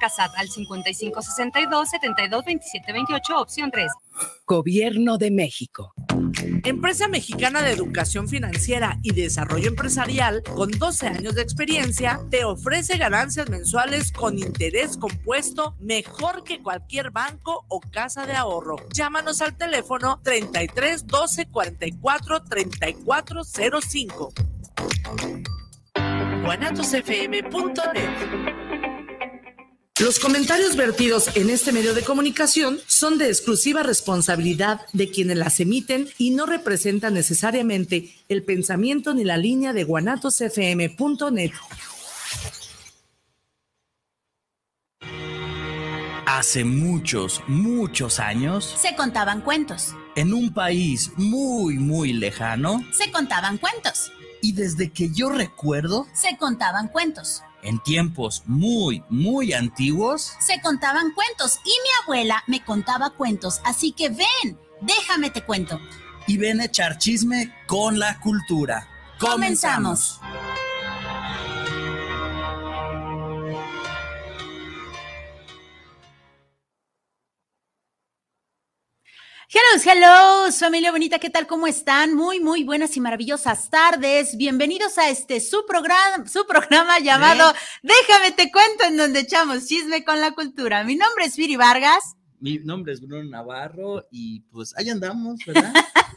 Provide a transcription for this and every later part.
marca SAT al 5562 72 27 28, opción 3. Gobierno de México. Empresa Mexicana de Educación Financiera y Desarrollo Empresarial, con 12 años de experiencia, te ofrece ganancias mensuales con interés compuesto mejor que cualquier banco o casa de ahorro. Llámanos al teléfono 33 12 44 34 05. guanatosfm.net los comentarios vertidos en este medio de comunicación son de exclusiva responsabilidad de quienes las emiten y no representan necesariamente el pensamiento ni la línea de guanatosfm.net. Hace muchos, muchos años se contaban cuentos. En un país muy, muy lejano se contaban cuentos. Y desde que yo recuerdo se contaban cuentos en tiempos muy, muy antiguos, se contaban cuentos y mi abuela me contaba cuentos, así que ven, déjame te cuento. Y ven a echar chisme con la cultura. Comenzamos. Hello, hello, familia bonita, ¿qué tal? ¿Cómo están? Muy, muy buenas y maravillosas tardes. Bienvenidos a este su programa, su programa llamado Déjame te cuento, en donde echamos chisme con la cultura. Mi nombre es Viri Vargas. Mi nombre es Bruno Navarro y pues ahí andamos, ¿verdad?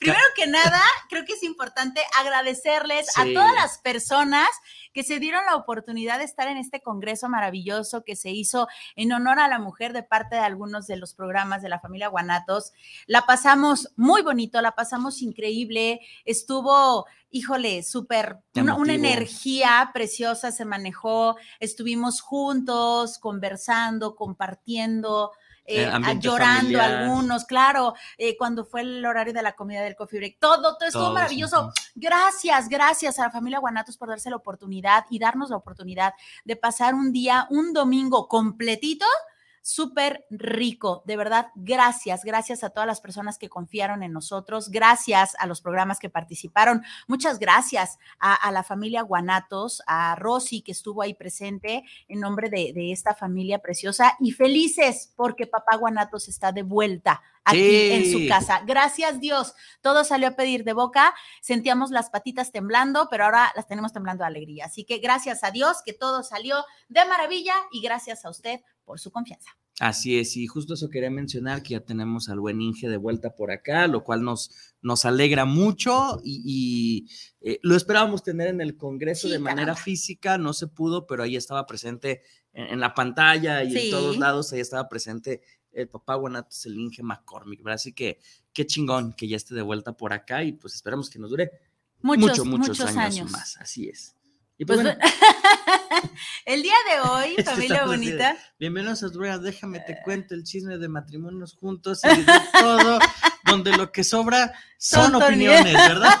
Primero que nada, creo que es importante agradecerles a todas las personas que se dieron la oportunidad de estar en este congreso maravilloso que se hizo en honor a la mujer de parte de algunos de los programas de la familia Guanatos. La pasamos muy bonito, la pasamos increíble, estuvo híjole, súper, una, una, energía preciosa se manejó, estuvimos juntos, conversando, compartiendo, eh, eh, llorando algunos, claro, eh, cuando fue el horario de la comida del coffee break, todo, todo estuvo maravilloso. Gracias, gracias a la familia Guanatos por darse la oportunidad y darnos la oportunidad de pasar un día, un domingo completito súper rico. De verdad, gracias, gracias a todas las personas que confiaron en nosotros, gracias a los programas que participaron, muchas gracias a, la familia Guanatos, a Rosy que estuvo ahí presente en nombre de, esta familia preciosa y felices porque papá Guanatos está de vuelta aquí en su casa. Gracias Dios, todo salió a pedir de boca, sentíamos las patitas temblando, pero ahora las tenemos temblando de alegría. Así que gracias a Dios que todo salió de maravilla y gracias a usted por su confianza. Así es, y justo eso quería mencionar, que ya tenemos al buen Inge de vuelta por acá, lo cual nos, nos alegra mucho y, eh, lo esperábamos tener en el Congreso de manera física, no se pudo, pero ahí estaba presente en, la pantalla y en todos lados, ahí estaba presente el papá Guanatos, el Inge McCormick, ¿verdad? Así que qué chingón que ya esté de vuelta por acá y pues esperamos que nos dure muchos, muchos, años más, así es. Y pues, pues el día de hoy, familia bonita. Bienvenidos a Drea, déjame te cuento el chisme de matrimonios juntos y de todo, donde lo que sobra son, opiniones, ¿verdad?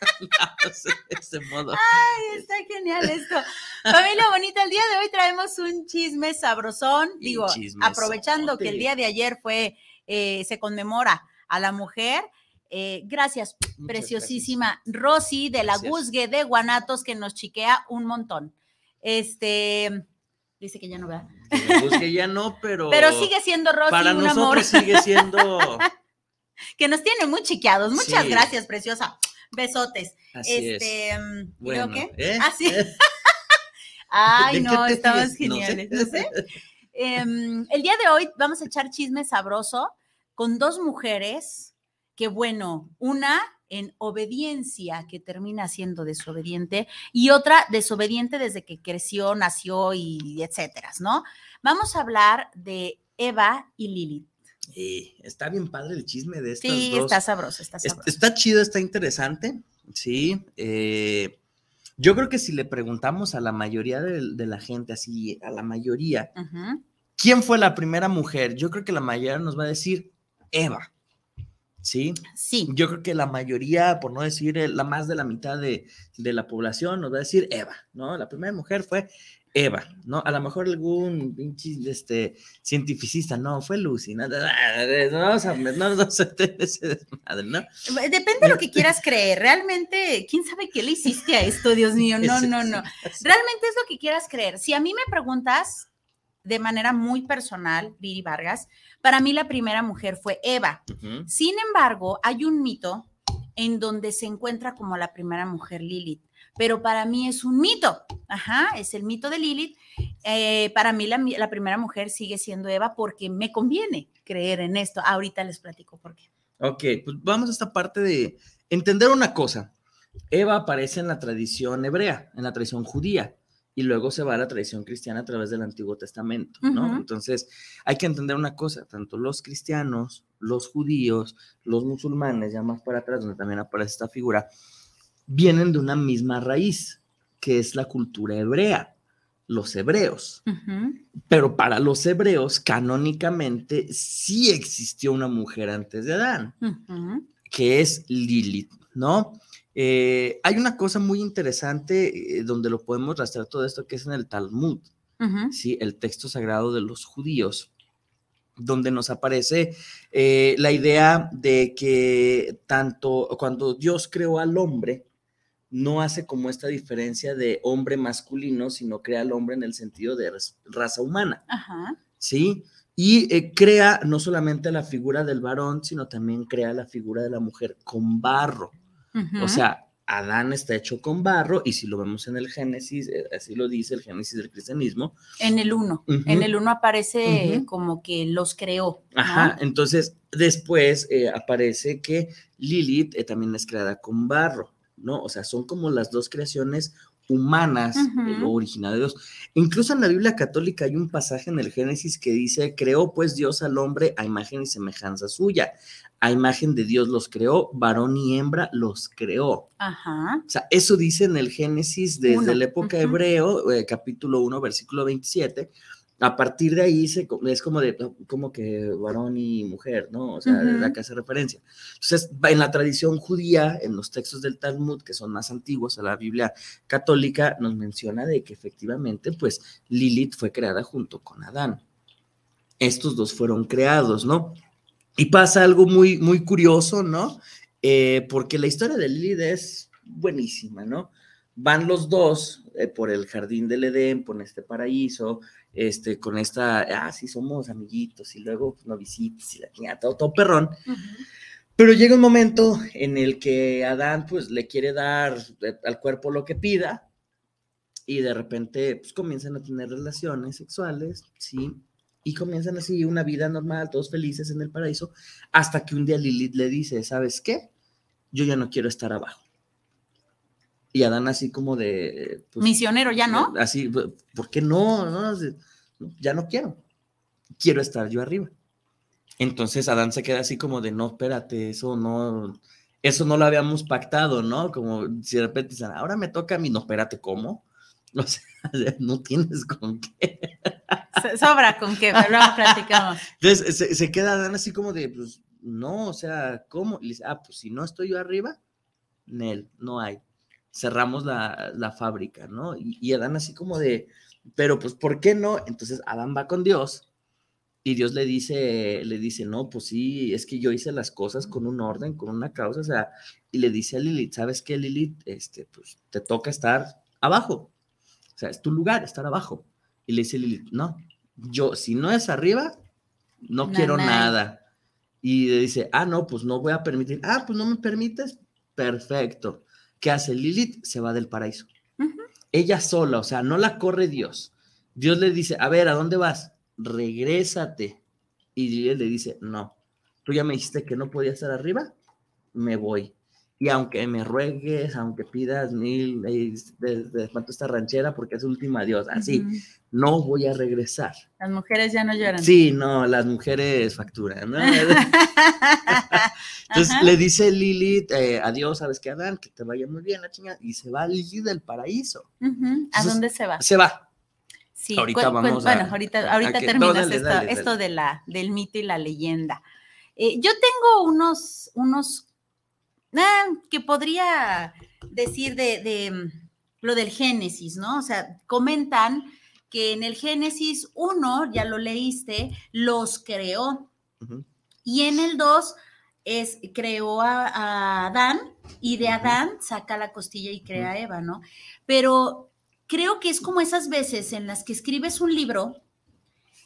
ese modo. Ay, está genial esto. Familia bonita, el día de hoy traemos un chisme sabrosón. Digo, aprovechando que el día de ayer fue, eh, se conmemora a la mujer. Eh, gracias, preciosísima Rosy de la Guzgue de Guanatos, que nos chiquea un montón. Este, dice que ya no vea. Guzgue ya no, pero. Pero sigue siendo Rosy para un nosotros amor. sigue siendo. que nos tiene muy chiqueados. Muchas gracias, preciosa. Besotes. Así este, es. Mm, bueno, qué? ¿eh? Así. Ay, no, estamos geniales. No sé. Em, el día de hoy vamos a echar chisme sabroso con dos mujeres que bueno, una en obediencia, que termina siendo desobediente, y otra desobediente desde que creció, nació y etcétera, ¿no? Vamos a hablar de Eva y Lilith. Sí, está bien padre el chisme de estas sí, está sabroso, está sabroso. Está, chido, está interesante, sí. Eh, yo creo que si le preguntamos a la mayoría de, la gente, así, a la mayoría, ¿quién fue la primera mujer? Yo creo que la mayoría nos va a decir Eva. ¿Sí? Sí. Yo creo que la mayoría, por no decir la más de la mitad de, la población, nos va a decir Eva, ¿no? La primera mujer fue Eva, ¿no? A lo mejor algún pinche este, cientificista, no, fue Lucy, ¿no? No, no, ¿no? Depende de lo que quieras creer, realmente, ¿quién sabe qué le hiciste a esto, Dios mío? No, no, no. Realmente es lo que quieras creer. Si a mí me preguntas, de manera muy personal, Viri Vargas, para mí la primera mujer fue Eva. Sin embargo, hay un mito en donde se encuentra como la primera mujer Lilith, pero para mí es un mito. Ajá, es el mito de Lilith. Eh, para mí la primera mujer sigue siendo Eva porque me conviene creer en esto. Ahorita les platico por qué. Ok, pues vamos a esta parte de entender una cosa. Eva aparece en la tradición hebrea, en la tradición judía, y luego se va a la tradición cristiana a través del Antiguo Testamento, ¿no? Entonces, hay que entender una cosa, tanto los cristianos, los judíos, los musulmanes, ya más para atrás, donde también aparece esta figura, vienen de una misma raíz, que es la cultura hebrea, los hebreos. Pero para los hebreos, canónicamente, sí existió una mujer antes de Adán que es Lilith, ¿no? Eh, hay una cosa muy interesante eh, donde lo podemos rastrear todo esto, que es en el Talmud. ¿sí? El texto sagrado de los judíos, donde nos aparece eh, la idea de que tanto cuando Dios creó al hombre, no hace como esta diferencia de hombre masculino, sino crea al hombre en el sentido de raza humana. Ajá. ¿sí? Y eh, crea no solamente la figura del varón, sino también crea la figura de la mujer con barro. O sea, Adán está hecho con barro y si lo vemos en el Génesis, eh, así lo dice el Génesis del cristianismo. en el uno. En el uno aparece como que los creó. ¿no? Ajá, entonces después eh, aparece que Lilith eh, también es creada con barro, ¿no? O sea, son como las dos creaciones humanas, de lo original de Dios. Incluso en la Biblia católica hay un pasaje en el Génesis que dice, creó pues Dios al hombre a imagen y semejanza suya. A imagen de Dios los creó, varón y hembra los creó. Ajá. O sea, eso dice en el Génesis desde Uno, la época ujú. hebreo, eh, capítulo 1, versículo 27. A partir de ahí se, es como de, como que varón y mujer, ¿no? O sea, la que hace referencia. Entonces, en la tradición judía, en los textos del Talmud, que son más antiguos a la Biblia católica, nos menciona de que efectivamente, pues, Lilith fue creada junto con Adán. Estos dos fueron creados, ¿no? Y pasa algo muy, muy curioso, ¿no? Eh, porque la historia de Lilith es buenísima, ¿no? Van los dos eh, por el jardín del Edén, por este paraíso, este, con esta, ah, sí, somos amiguitos, y luego pues, novicitos, y la todo, todo perrón. Pero llega un momento en el que Adán, pues, le quiere dar eh, al cuerpo lo que pida, y de repente, pues, comienzan a tener relaciones sexuales, ¿sí? Y comienzan así una vida normal, todos felices en el paraíso, hasta que un día Lilith le dice, ¿sabes qué? Yo ya no quiero estar abajo. Y Adán así como de... pues, Misionero ya, ¿no? Así, ¿por qué no? no? Ya no quiero. Quiero estar yo arriba. Entonces Adán se queda así como de, no, espérate, eso no, eso no lo habíamos pactado, ¿no? Como si de repente dicen, ahora me toca a mí, no, espérate, ¿cómo? O sea, no tienes con qué. Sobra con que luego platicamos. Entonces se, se queda Adán así como de, pues, no, o sea, ¿cómo? Y dice, ah, pues si no estoy yo arriba, Nel, no hay. Cerramos la, la fábrica, ¿no? Y, y Adán así como de, pero pues, ¿por qué no? Entonces Adán va con Dios y Dios le dice, le dice, no, pues sí, es que yo hice las cosas con un orden, con una causa, o sea, y le dice a Lilith, ¿sabes qué, Lilith? Este, pues te toca estar abajo. O sea, es tu lugar, estar abajo. Y le dice Lilith, no, yo, si no es arriba, no quiero nada. Y le dice, ah, no, pues no voy a permitir. Ah, pues no me permites. Perfecto. ¿Qué hace Lilith? Se va del paraíso. Ella sola, o sea, no la corre Dios. Dios le dice, a ver, ¿a dónde vas? Regrésate. Y Lilith le dice, no, tú ya me dijiste que no podía estar arriba, me voy. Y aunque me ruegues, aunque pidas mil, eh, de, espanto esta ranchera porque es última Dios, así, no voy a regresar. Las mujeres ya no lloran. Sí, no, las mujeres facturan, ¿no? Entonces Ajá. le dice Lilith, eh, adiós, ¿sabes qué, Adán? Que te vaya muy bien la chingada. Y se va Lilith del paraíso. ¿A Entonces, dónde se va? Se va. Sí, ahorita vamos a- bueno, ahorita, a ahorita que- no, terminas dale, esto, dale, esto dale. de la, del mito y la leyenda. Eh, yo tengo unos, unos ah, que podría decir de, de, mm, lo del Génesis, ¿no? O sea, comentan que en el Génesis 1, ya lo leíste, los creó. Y en el 2 es creó a, a Adán y de. Adán saca la costilla y crea a Eva, ¿no? Pero creo que es como esas veces en las que escribes un libro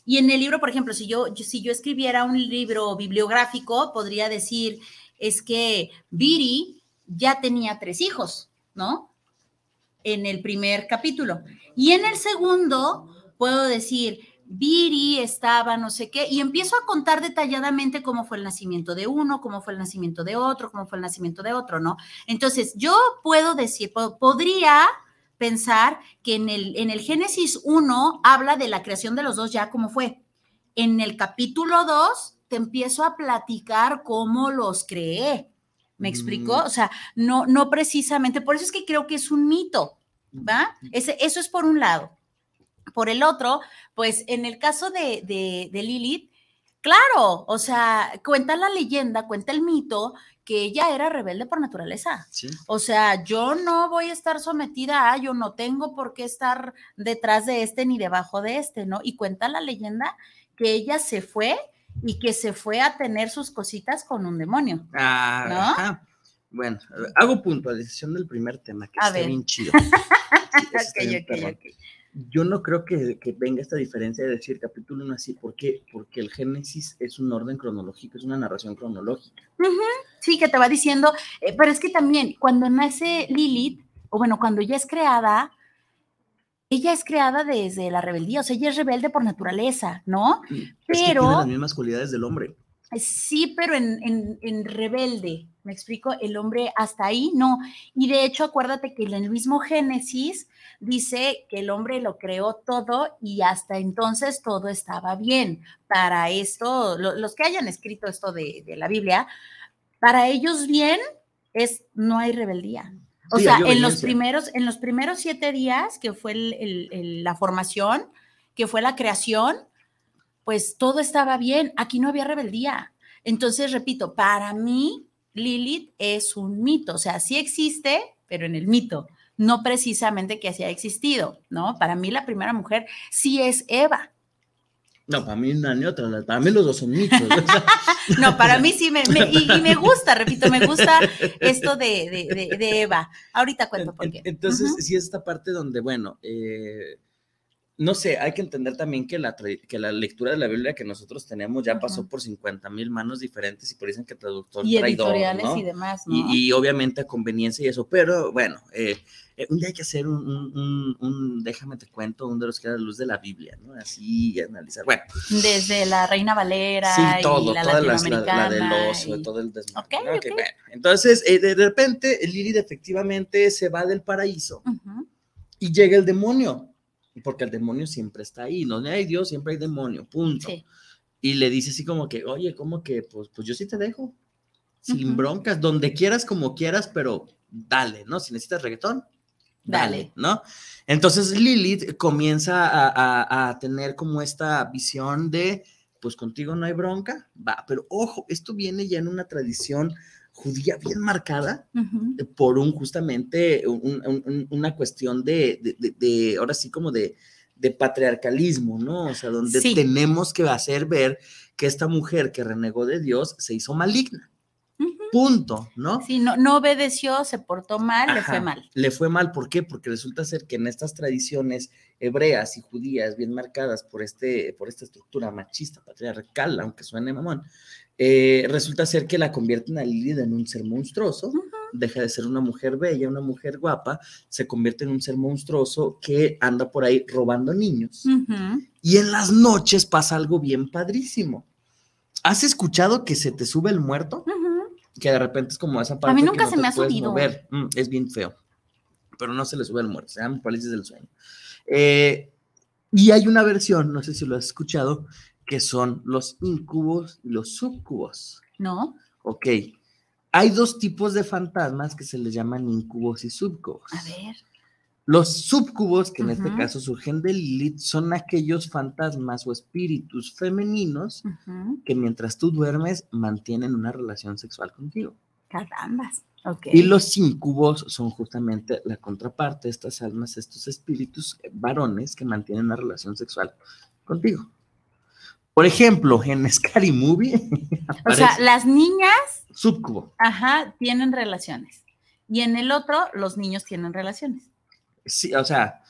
Y en el libro, por ejemplo, si yo, si yo escribiera un libro bibliográfico, podría decir, es que Viri ya tenía tres hijos, ¿no? En el primer capítulo. Y en el segundo, puedo decir, Viri estaba no sé qué, y empiezo a contar detalladamente cómo fue el nacimiento de uno, cómo fue el nacimiento de otro, cómo fue el nacimiento de otro, ¿no? Entonces, yo puedo decir, podría pensar que en el, en el Génesis 1 habla de la creación de los dos ya como fue. En el capítulo 2 te empiezo a platicar cómo los creé. ¿Me explicó? Mm. O sea, no, no precisamente, por eso es que creo que es un mito, ¿va? Ese, eso es por un lado. Por el otro, pues en el caso de, de, de Lilith, claro, o sea, cuenta la leyenda, cuenta el mito que ella era rebelde por naturaleza. Sí. O sea, yo no voy a estar sometida a, yo no tengo por qué estar detrás de este ni debajo de este, ¿no? Y cuenta la leyenda que ella se fue y que se fue a tener sus cositas con un demonio. Ah, ¿No? ajá. Bueno, hago puntualización del primer tema, que A está ver. bien chido. Sí, está Ok, Yo no creo que, que venga esta diferencia de decir capítulo 1 así. ¿Por qué? Porque el Génesis es un orden cronológico, es una narración cronológica. Sí, que te va diciendo, eh, pero es que también cuando nace Lilith, o bueno, cuando ella es creada, ella es creada desde la rebeldía, o sea, ella es rebelde por naturaleza, ¿no? Es que Pero- tiene las mismas cualidades del hombre. Sí, pero en, en- en rebelde, ¿me explico? El hombre hasta ahí no. Y de hecho, acuérdate que en el mismo Génesis dice que el hombre lo creó todo y hasta entonces todo estaba bien. Para esto, lo- los que hayan escrito esto de, de la Biblia, para ellos bien es no hay rebeldía. O Sí, sea, en los primeros, en los primeros siete días, que fue el- el- el- la formación, que fue la creación, pues todo estaba bien, aquí no había rebeldía. Entonces, repito, para mí, Lilith es un mito, o sea, sí existe, pero en el mito, no precisamente que así ha existido, ¿no? Para mí la primera mujer sí es Eva. No, para mí una ni otra. Para mí los dos son mitos. No, para mí sí me, me- y, y me gusta, repito, me gusta esto de, de- de- de Eva. Ahorita cuento por qué. Entonces, Ujú. sí es esta parte donde, bueno, eh, no sé, hay que entender también que la, que la lectura de la Biblia que nosotros tenemos ya pasó por 50 mil manos diferentes y por eso dicen que traductor Y traidor, editoriales ¿no? y demás, ¿no? Y, y obviamente a conveniencia y eso, pero bueno, eh, eh, un día hay que hacer un, un- un- un- déjame te cuento, un de los que era la luz de la Biblia, ¿no? Así, y analizar. Bueno, Desde la Reina Valera sí, y todo, la toda las- la, la latinoamericana. del oso, y- todo el desmadre. Ok, ¿no? Ok, ok. bueno. Entonces, eh, de repente, Lilith efectivamente se va del paraíso y llega el demonio, porque el demonio siempre está ahí, no hay Dios, siempre hay demonio, punto. Sí. Y le dice así como que, oye, como que, pues, pues yo sí te dejo, sin broncas, donde quieras, como quieras, pero dale, ¿no? Si necesitas reggaetón, dale, Dale. ¿no? Entonces Lilith comienza a, a- a tener como esta visión de, pues contigo no hay bronca, va, pero ojo, esto viene ya en una tradición judía bien marcada Ujú. por un justamente un- un- un- una cuestión de, de- de- de, ahora sí como de, de patriarcalismo, ¿no? O sea, donde Sí. tenemos que hacer ver que esta mujer que renegó de Dios se hizo maligna. Punto, ¿no? Sí, no, no obedeció, se portó mal, le fue mal. Le fue mal, ¿por qué? Porque resulta ser que en estas tradiciones hebreas y judías bien marcadas por, este, por esta estructura machista, patriarcal, aunque suene mamón, eh, resulta ser que la convierten a Lilith en un ser monstruoso, deja de ser una mujer bella, una mujer guapa, se convierte en un ser monstruoso que anda por ahí robando niños. Y en las noches pasa algo bien padrísimo. ¿Has escuchado que se te sube el muerto? Que de repente es como esa parte mí que nunca no se me ha subido. mover. Mm, es bien feo, pero no se le sube el muerto, se llama parálisis del sueño. Eh, y hay una versión, no sé si lo has escuchado, que son los incubos y los subcubos. ¿No? Ok, hay dos tipos de fantasmas que se les llaman incubos y subcubos. A ver. Los subcubos, que en este caso surgen de Lilith, son aquellos fantasmas o espíritus femeninos que mientras tú duermes mantienen una relación sexual contigo. Carambas. Ok. Y los incubos son justamente la contraparte, estas almas, estos espíritus varones que mantienen una relación sexual contigo. Por ejemplo, en Scary Movie o sea, las niñas, subcubo. ajá, tienen relaciones. Y en el otro, los niños tienen relaciones. Sí, o sea,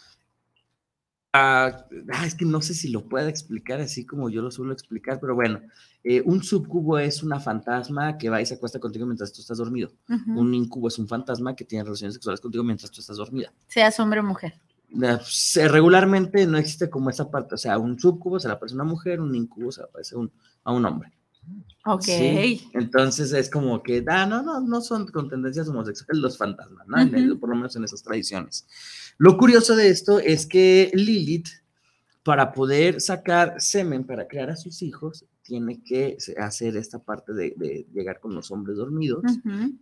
ah, es que no sé si lo pueda explicar así como yo lo suelo explicar, pero bueno, eh, un subcubo es una fantasma que va y se acuesta contigo mientras tú estás dormido. Un incubo es un fantasma que tiene relaciones sexuales contigo mientras tú estás dormida. Seas hombre o mujer. Regularmente no existe como esa parte, o sea, un subcubo se le aparece a una mujer, un incubo se le aparece a un hombre. Ok. Entonces es como que, ah, no, no, no son con tendencias homosexuales los fantasmas, ¿no? Por lo menos en esas tradiciones. Lo curioso de esto es que Lilith, para poder sacar semen para crear a sus hijos, tiene que hacer esta parte de, llegar con los hombres dormidos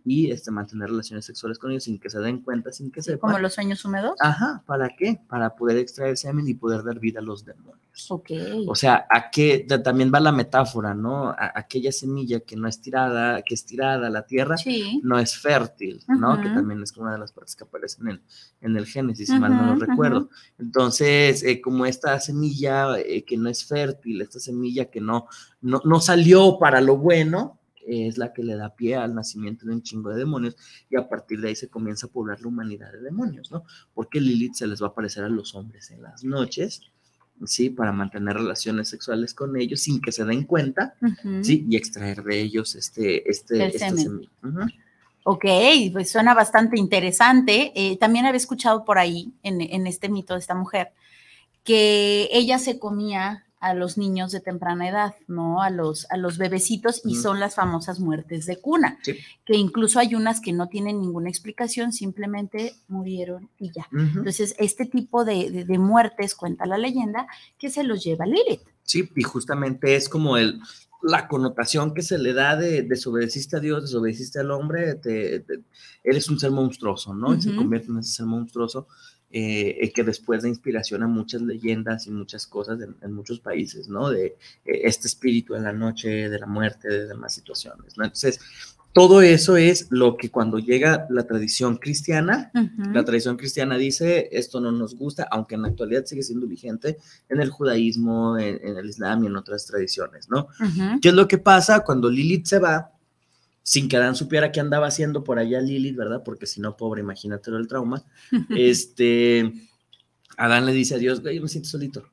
y este, mantener relaciones sexuales con ellos sin que se den cuenta, sin que sepan. ¿Como los sueños húmedos? Ajá, ¿para qué? Para poder extraer semen y poder dar vida a los demonios. Ok. O sea, a qué también va la metáfora, ¿no? aquella semilla que no es tirada, que es tirada a la tierra, no es fértil, ¿no? Que también es una de las partes que aparecen en, en el Génesis, si mal no lo recuerdo. Entonces, eh, como esta semilla eh, que no es fértil, esta semilla que no, no, no salió para lo bueno, es la que le da pie al nacimiento de un chingo de demonios y a partir de ahí se comienza a poblar la humanidad de demonios, ¿no? Porque Lilith se les va a aparecer a los hombres en las noches ¿sí? Para mantener relaciones sexuales con ellos sin que se den cuenta, ¿sí? Y extraer de ellos este, este, este Ok, pues suena bastante interesante. Eh, también había escuchado por ahí, en, en, este mito de esta mujer, que ella se comía a los niños de temprana edad, ¿no? A los, a los bebecitos y son las famosas muertes de cuna, que incluso hay unas que no tienen ninguna explicación, simplemente murieron y ya. Entonces, este tipo de, muertes, cuenta la leyenda, que se los lleva Lilith. Sí, y justamente es como el, la connotación que se le da de desobedeciste a Dios, desobedeciste al hombre, eres un ser monstruoso, ¿no? Y se convierte en ese ser monstruoso eh, que después da inspiración a muchas leyendas y muchas cosas en, muchos países, ¿no? De eh, este espíritu de la noche, de la muerte, de demás situaciones, ¿no? Entonces, todo eso es lo que cuando llega la tradición cristiana, la tradición cristiana dice, esto no nos gusta, aunque en la actualidad sigue siendo vigente en el judaísmo, en, el islam y en otras tradiciones, ¿no? ¿Qué es lo que pasa cuando Lilith se va? Sin que Adán supiera qué andaba haciendo por allá Lilith, ¿verdad? Porque si no, pobre, imagínatelo el trauma. este, Adán le dice a Dios, güey, yo me siento solito.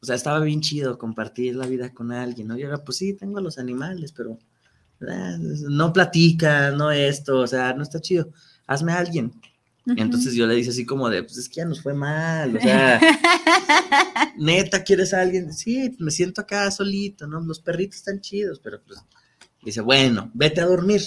O sea, estaba bien chido compartir la vida con alguien, ¿no? Y ahora, pues sí, tengo a los animales, pero no platica, no esto, o sea, no está chido. Hazme a alguien. entonces yo le dice así como de, pues es que ya nos fue mal, o sea, neta, ¿quieres a alguien? Sí, me siento acá solito, ¿no? Los perritos están chidos, pero pues Dice, bueno, vete a dormir.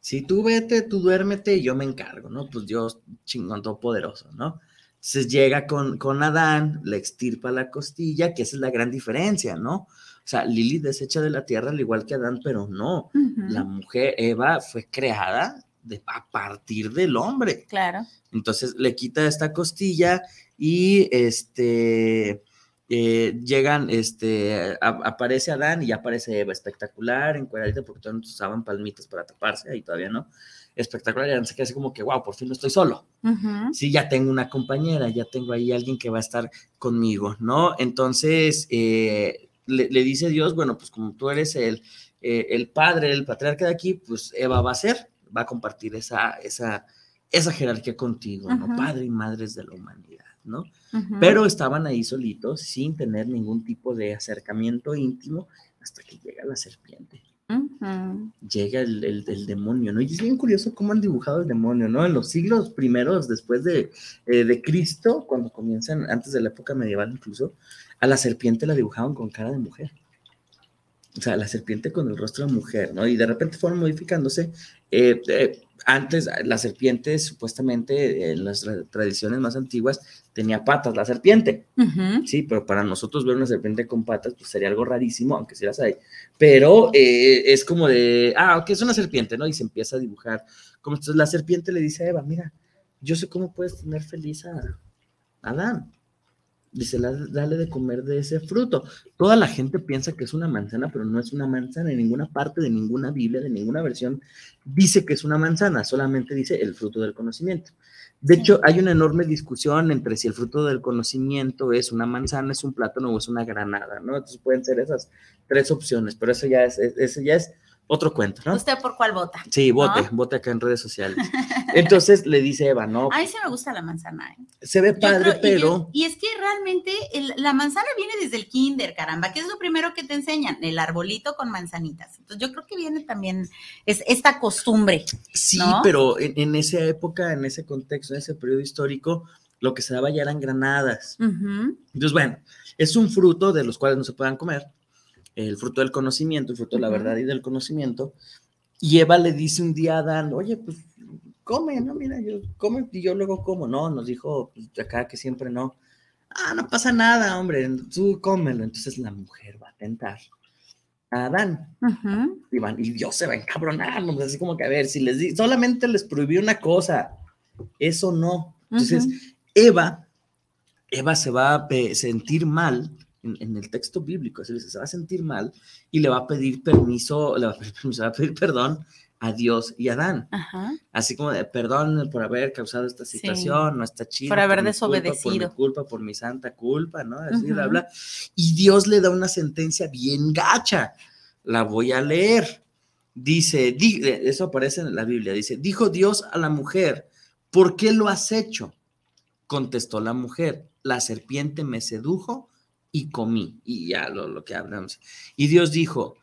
Si tú vete, tú duérmete yo me encargo, ¿no? Pues Dios chingón todopoderoso, ¿no? Entonces llega con, con Adán, le extirpa la costilla, que esa es la gran diferencia, ¿no? O sea, Lili desecha de la tierra al igual que Adán, pero no. La mujer, Eva, fue creada de, a partir del hombre. Claro. Entonces le quita esta costilla y este eh, llegan, este, aparece Adán y ya aparece Eva, espectacular, en encuadradita, porque todos usaban palmitas para taparse, ahí todavía no. Espectacular, y se queda así como que, wow, por fin no estoy solo. Sí, ya tengo una compañera, ya tengo ahí alguien que va a estar conmigo, ¿no? Entonces, eh, le, dice Dios, bueno, pues como tú eres el, eh, el padre, el patriarca de aquí, pues Eva va a ser, va a compartir esa, esa, esa jerarquía contigo, ¿no? Padre y madres de la humanidad. ¿No? Pero estaban ahí solitos sin tener ningún tipo de acercamiento íntimo hasta que llega la serpiente. Llega el, demonio, ¿no? Y es bien curioso cómo han dibujado el demonio, ¿no? En los siglos primeros, después de, eh, de Cristo, cuando comienzan, antes de la época medieval incluso, a la serpiente la dibujaban con cara de mujer o sea, la serpiente con el rostro de mujer, ¿no? Y de repente fueron modificándose. Eh, eh, antes, la serpiente, supuestamente, en las tradiciones más antiguas, tenía patas, la serpiente. Sí, pero para nosotros ver una serpiente con patas, pues sería algo rarísimo, aunque sí las hay. Pero eh, es como de, ah, ok, es una serpiente, ¿no? Y se empieza a dibujar. Como entonces la serpiente le dice a Eva, mira, yo sé cómo puedes tener feliz a Adán dice, dale de comer de ese fruto. Toda la gente piensa que es una manzana, pero no es una manzana. En ninguna parte de ninguna Biblia, de ninguna versión, dice que es una manzana, solamente dice el fruto del conocimiento. De hecho, hay una enorme discusión entre si el fruto del conocimiento es una manzana, es un plátano o es una granada, ¿no? Entonces pueden ser esas tres opciones, pero eso ya es, eso ya es otro cuento, ¿no? ¿Usted por cuál vota? Sí, vote, vote acá en redes sociales. Entonces le dice Eva, no. A mí sí me gusta la manzana. ¿eh? Se ve padre, pero. Y, es que realmente la manzana viene desde el kinder, caramba, que es lo primero que te enseñan, el arbolito con manzanitas. Entonces yo creo que viene también es esta costumbre. Sí, pero en, esa época, en ese contexto, en ese periodo histórico, lo que se daba ya eran granadas. Entonces, bueno, es un fruto de los cuales no se puedan comer el fruto del conocimiento, el fruto de la verdad y del conocimiento. Y Eva le dice un día a Adán, oye, pues come, ¿no? Mira, yo come y yo luego como. No, nos dijo pues, acá que siempre no. Ah, no pasa nada, hombre, tú cómelo. Entonces la mujer va a tentar a Adán. y, van, y, Dios se va a encabronar, así como que a ver, si les di, solamente les prohibió una cosa, eso no. Entonces, Eva, Eva se va a sentir mal en, el texto bíblico, se, se va a sentir mal y le va a pedir permiso, le va a pedir, va a pedir perdón a Dios y a Adán. Así como de perdón por haber causado esta situación, no está chido. Por haber desobedecido. por mi culpa, por mi santa culpa, ¿no? Así, bla, Y Dios le da una sentencia bien gacha. La voy a leer. Dice, eso aparece en la Biblia, dice, dijo Dios a la mujer, ¿por qué lo has hecho? Contestó la mujer, la serpiente me sedujo y comí. Y ya lo, lo que hablamos. Y Dios dijo,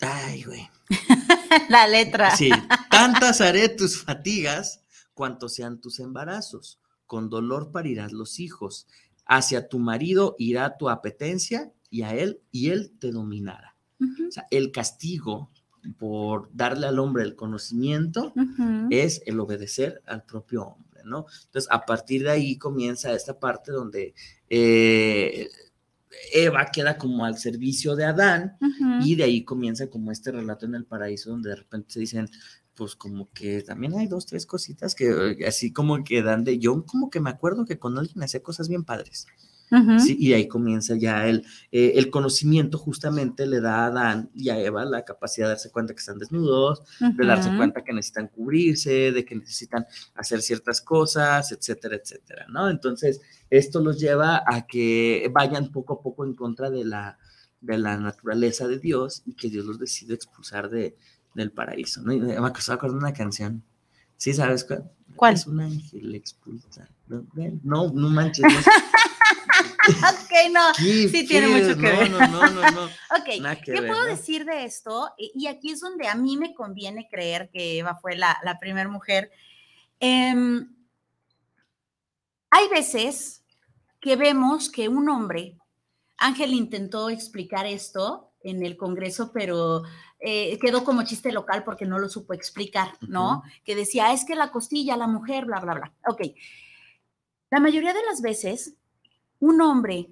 ay, güey. La letra. Sí, tantas haré tus fatigas cuanto sean tus embarazos. Con dolor parirás los hijos. Hacia tu marido irá tu apetencia y a él, y él te dominará. O sea, el castigo por darle al hombre el conocimiento es el obedecer al propio hombre. ¿No? Entonces, a partir de ahí comienza esta parte donde eh, Eva queda como al servicio de Adán y de ahí comienza como este relato en el paraíso donde de repente se dicen, pues como que también hay dos, tres cositas que así como que dan de, yo como que me acuerdo que con alguien hacía cosas bien padres y ahí comienza ya el, eh, el conocimiento justamente le da a Adán y a Eva la capacidad de darse cuenta que están desnudos, de darse cuenta que necesitan cubrirse, de que necesitan hacer ciertas cosas, etcétera, etcétera, ¿no? Entonces, esto los lleva a que vayan poco a poco en contra de la, de la naturaleza de Dios y que Dios los decide expulsar de, del paraíso, ¿no? Y me acabo de una canción. ¿Sí sabes cuál? ¿Cuál? Es un ángel expulsa. No, no manches. ok, no, sí tiene mucho que ver. No, no, no, no. ok, ¿qué puedo decir de esto? Y aquí es donde a mí me conviene creer que Eva fue la, la primera mujer. Em, hay veces que vemos que un hombre, Ángel intentó explicar esto en el Congreso, pero eh, quedó como chiste local porque no lo supo explicar, ¿no? Que decía, es que la costilla, la mujer, bla, bla, bla. Ok. La mayoría de las veces un hombre,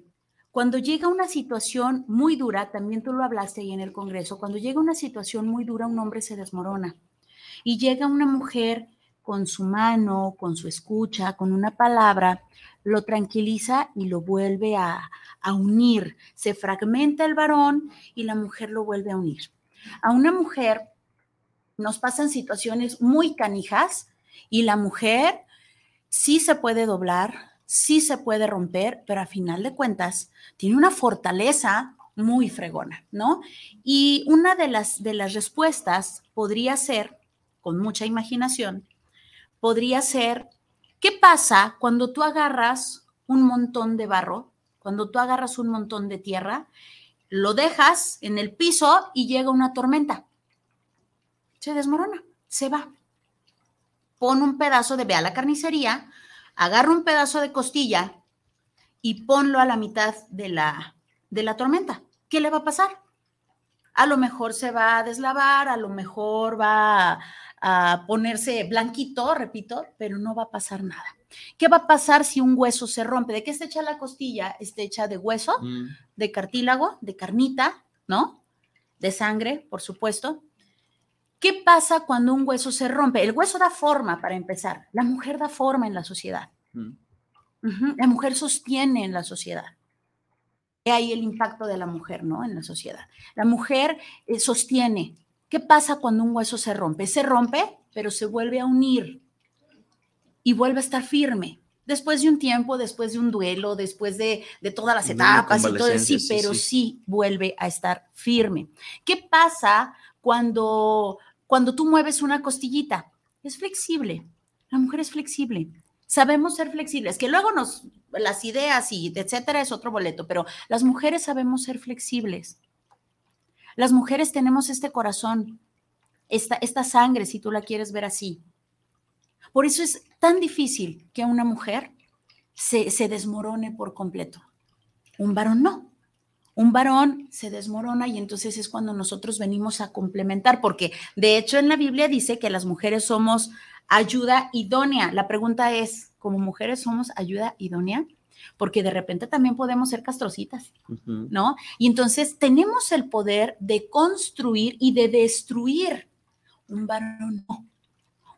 cuando llega una situación muy dura, también tú lo hablaste ahí en el Congreso, cuando llega una situación muy dura, un hombre se desmorona. Y llega una mujer con su mano, con su escucha, con una palabra, lo tranquiliza y lo vuelve a, a unir. Se fragmenta el varón y la mujer lo vuelve a unir. A una mujer nos pasan situaciones muy canijas y la mujer sí se puede doblar, sí se puede romper, pero a final de cuentas tiene una fortaleza muy fregona, ¿no? Y una de las, de las respuestas podría ser, con mucha imaginación, podría ser, ¿qué pasa cuando tú agarras un montón de barro, cuando tú agarras un montón de tierra, lo dejas en el piso y llega una tormenta? Se desmorona, se va. Pon un pedazo de, ve a la carnicería, agarra un pedazo de costilla y ponlo a la mitad de la, de la tormenta. ¿Qué le va a pasar? A lo mejor se va a deslavar, a lo mejor va a, ponerse blanquito, repito, pero no va a pasar nada. ¿Qué va a pasar si un hueso se rompe? ¿De qué está hecha la costilla? Está hecha de hueso, mm. de cartílago, de carnita, ¿no? De sangre, por supuesto. ¿Qué pasa cuando un hueso se rompe? El hueso da forma para empezar. La mujer da forma en la sociedad. Mm. La mujer sostiene en la sociedad. Y ahí el impacto de la mujer, ¿no? En la sociedad. La mujer eh, sostiene. ¿Qué pasa cuando un hueso se rompe? Se rompe, pero se vuelve a unir y vuelve a estar firme. después de un tiempo, después de un duelo, después de, todas las etapas y todo, sí, pero sí. vuelve a estar firme. ¿Qué pasa cuando, cuando tú mueves una costillita? Es flexible. La mujer es flexible. Sabemos ser flexibles, que luego nos, las ideas y etcétera es otro boleto, pero las mujeres sabemos ser flexibles. Las mujeres tenemos este corazón, esta, esta sangre, si tú la quieres ver así. Por eso es tan difícil que una mujer se, se desmorone por completo. Un varón no. Un varón se desmorona y entonces es cuando nosotros venimos a complementar, porque de hecho en la Biblia dice que las mujeres somos ayuda idónea. La pregunta es, ¿como mujeres somos ayuda idónea? Porque de repente también podemos ser castrocitas, ¿no? Y entonces tenemos el poder de construir y de destruir. Un varón no.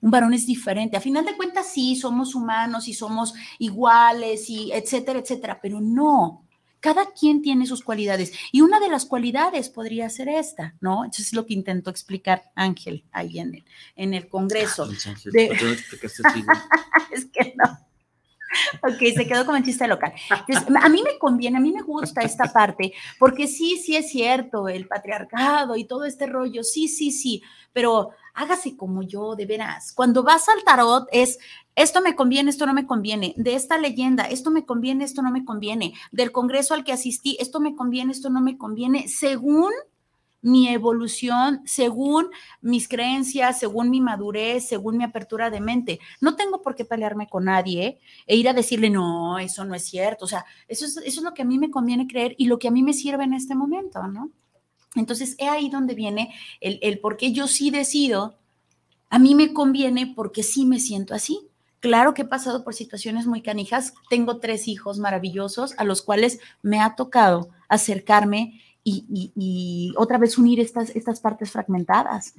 Un varón es diferente. A final de cuentas, sí, somos humanos y somos iguales y etcétera, etcétera, pero no. Cada quien tiene sus cualidades y una de las cualidades podría ser esta, ¿no? Eso es lo que intentó explicar Ángel ahí en el, en el Congreso. Ah, es que no. Ok, se quedó como en chiste local. a mí me conviene, a mí me gusta esta parte, porque sí, sí es cierto, el patriarcado y todo este rollo, sí, sí, sí, pero hágase como yo, de veras. Cuando vas al tarot es, esto me conviene, esto no me conviene, de esta leyenda, esto me conviene, esto no me conviene, del congreso al que asistí, esto me conviene, esto no me conviene, según mi evolución, según mis creencias, según mi madurez, según mi apertura de mente. No tengo por qué pelearme con nadie e ir a decirle, no, eso no es cierto. O sea, eso es, eso es lo que a mí me conviene creer y lo que a mí me sirve en este momento, ¿no? Entonces, es ahí donde viene el, el por qué yo sí decido, a mí me conviene porque sí me siento así. Claro que he pasado por situaciones muy canijas. Tengo tres hijos maravillosos a los cuales me ha tocado acercarme y, otra vez unir estas, estas partes fragmentadas.